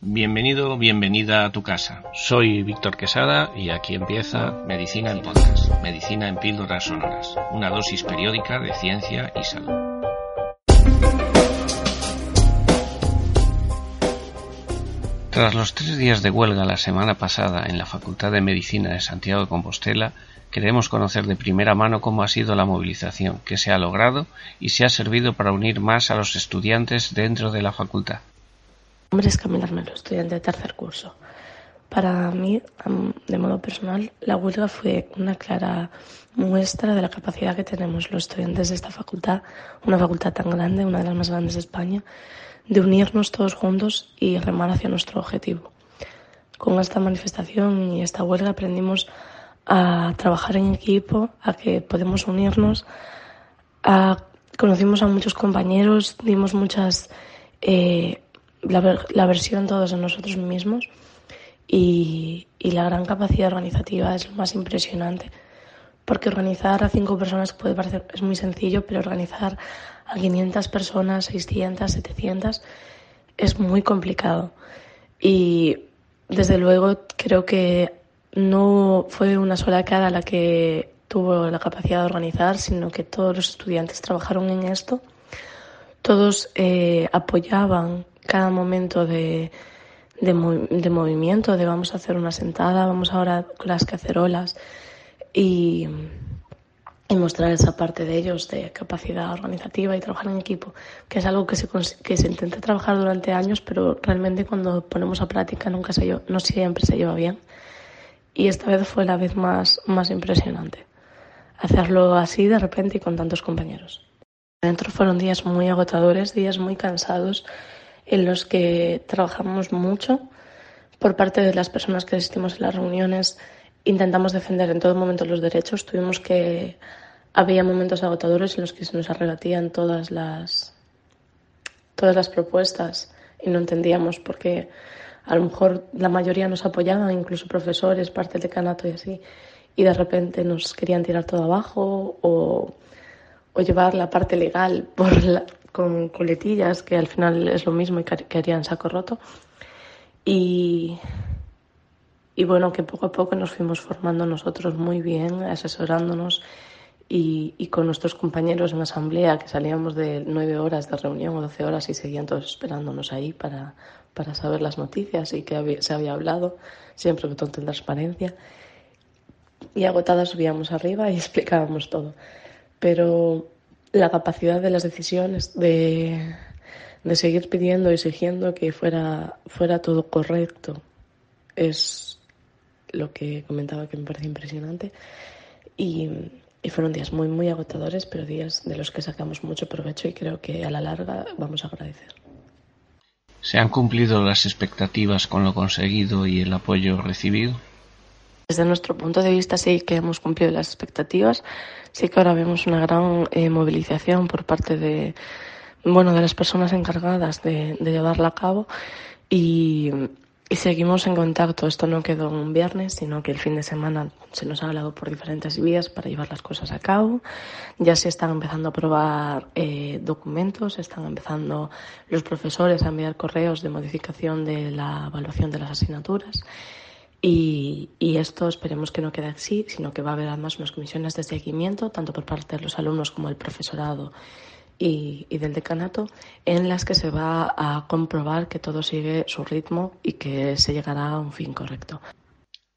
Bienvenido, bienvenida a tu casa. Soy Víctor Quesada y aquí empieza Medicina en Podcast, Medicina en Píldoras Sonoras, una dosis periódica de ciencia y salud. Tras los tres días de huelga la semana pasada en la Facultad de Medicina de Santiago de Compostela, queremos conocer de primera mano cómo ha sido la movilización, qué se ha logrado y si ha servido para unir más a los estudiantes dentro de la facultad nombre es Camila Armelo, estudiante de tercer curso. Para mí, de modo personal, la huelga fue una clara muestra de la capacidad que tenemos los estudiantes de esta facultad, una facultad tan grande, una de las más grandes de España, de unirnos todos juntos y remar hacia nuestro objetivo. Con esta manifestación y esta huelga aprendimos a trabajar en equipo, a que podemos unirnos, a, conocimos a muchos compañeros, dimos muchas eh, la, la versión todos en nosotros mismos y, y, la gran capacidad organizativa es lo más impresionante. Porque organizar a cinco personas puede parecer es muy sencillo, pero organizar a 500 personas, 600, 700 es muy complicado. Y desde luego creo que no fue una sola cara la que tuvo la capacidad de organizar, sino que todos los estudiantes trabajaron en esto, todos eh, apoyaban cada momento de, de, movimiento, de vamos a hacer una sentada, vamos ahora con las cacerolas y, y mostrar esa parte de ellos de capacidad organizativa y trabajar en equipo, que es algo que se, que se intenta trabajar durante años, pero realmente cuando ponemos a práctica nunca se no siempre se lleva bien. Y esta vez fue la vez más, más impresionante, hacerlo así de repente y con tantos compañeros. Dentro fueron días muy agotadores, días muy cansados en los que trabajamos mucho por parte de las personas que asistimos en las reuniones. Intentamos defender en todo momento los derechos. Tuvimos que. Había momentos agotadores en los que se nos arrebatían todas las, todas las propuestas y no entendíamos por qué a lo mejor la mayoría nos apoyaban, incluso profesores, parte del decanato y así, y de repente nos querían tirar todo abajo o, o llevar la parte legal por la, con coletillas, que al final es lo mismo y que harían saco roto. Y, y bueno, que poco a poco nos fuimos formando nosotros muy bien, asesorándonos y, y, con nuestros compañeros en asamblea, que salíamos de nueve horas de reunión o doce horas y seguían todos esperándonos ahí para, para saber las noticias y que se había hablado, siempre con toda transparencia. Y agotadas subíamos arriba y explicábamos todo. Pero la capacidad de las decisiones, de, de seguir pidiendo y exigiendo que fuera, fuera todo correcto, es lo que comentaba que me parece impresionante. Y, y, fueron días muy, muy agotadores, pero días de los que sacamos mucho provecho y creo que a la larga vamos a agradecer. ¿Se han cumplido las expectativas con lo conseguido y el apoyo recibido? Desde nuestro punto de vista sí que hemos cumplido las expectativas, sí que ahora vemos una gran eh, movilización por parte de, bueno, de las personas encargadas de, llevarla a cabo y, seguimos en contacto. Esto no quedó un viernes, sino que el fin de semana se nos ha hablado por diferentes vías para llevar las cosas a cabo. Ya se están empezando a probar eh, documentos, están empezando los profesores a enviar correos de modificación de la evaluación de las asignaturas. Y, y, esto esperemos que no quede así, sino que va a haber además unas comisiones de seguimiento, tanto por parte de los alumnos como del profesorado y, y, del decanato, en las que se va a comprobar que todo sigue su ritmo y que se llegará a un fin correcto.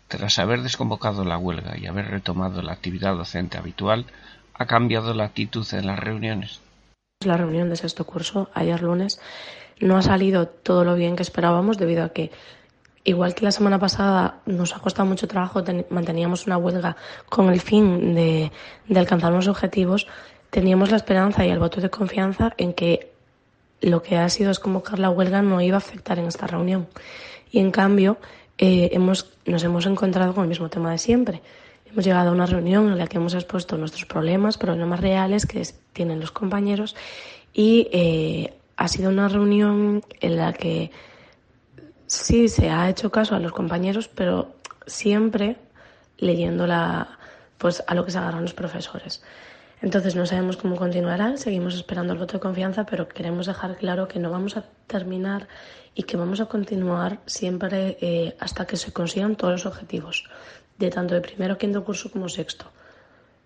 Tras haber desconvocado la huelga y haber retomado la actividad docente habitual, ¿ha cambiado la actitud en las reuniones? La reunión de sexto curso, ayer lunes, no ha salido todo lo bien que esperábamos debido a que Igual que la semana pasada nos ha costado mucho trabajo, manteníamos una huelga con el fin de, de alcanzar unos objetivos, teníamos la esperanza y el voto de confianza en que lo que ha sido es convocar la huelga no iba a afectar en esta reunión. Y en cambio, eh, hemos, nos hemos encontrado con el mismo tema de siempre. Hemos llegado a una reunión en la que hemos expuesto nuestros problemas, problemas reales que tienen los compañeros y eh, ha sido una reunión en la que sí se ha hecho caso a los compañeros, pero siempre leyendo la, pues, a lo que se agarran los profesores. Entonces no sabemos cómo continuará, seguimos esperando el voto de confianza, pero queremos dejar claro que no vamos a terminar y que vamos a continuar siempre eh, hasta que se consigan todos los objetivos, de tanto de primero, quinto curso como sexto,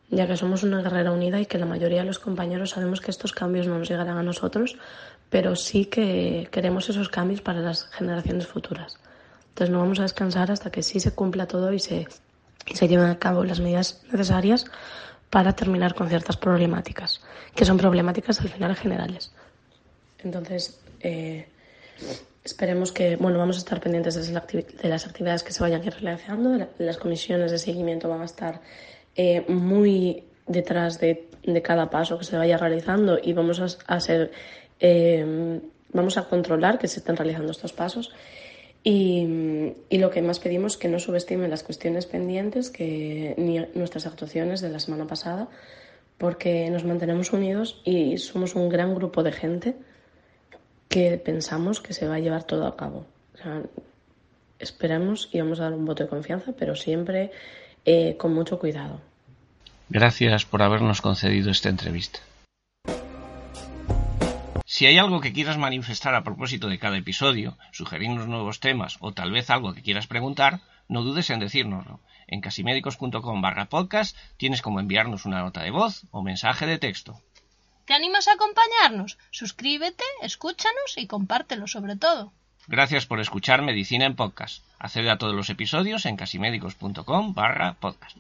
ya que somos una guerrera unida y que la mayoría de los compañeros sabemos que estos cambios no nos llegarán a nosotros, pero sí que queremos esos cambios para las generaciones futuras. Entonces no vamos a descansar hasta que sí se cumpla todo y se, y se lleven a cabo las medidas necesarias para terminar con ciertas problemáticas, que son problemáticas al final generales. Entonces, eh, esperemos que, bueno, vamos a estar pendientes de las actividades que se vayan realizando, las comisiones de seguimiento van a estar eh, muy detrás de, cada paso que se vaya realizando y vamos a, ser, eh, vamos a controlar que se estén realizando estos pasos y, lo que más pedimos que no subestimen las cuestiones pendientes que, ni nuestras actuaciones de la semana pasada, porque nos mantenemos unidos y somos un gran grupo de gente que pensamos que se va a llevar todo a cabo. esperemos y vamos a dar un voto de confianza, pero siempre eh, con mucho cuidado. Gracias por habernos concedido esta entrevista. Si hay algo que quieras manifestar a propósito de cada episodio, sugerirnos nuevos temas o tal vez algo que quieras preguntar, no dudes en decírnoslo. En casimédicos.com barra podcast tienes como enviarnos una nota de voz o mensaje de texto. ¿Te animas a acompañarnos? Suscríbete, escúchanos y compártelo sobre todo. Gracias por escuchar Medicina en Podcast. Accede a todos los episodios en casimédicos.com barra podcast.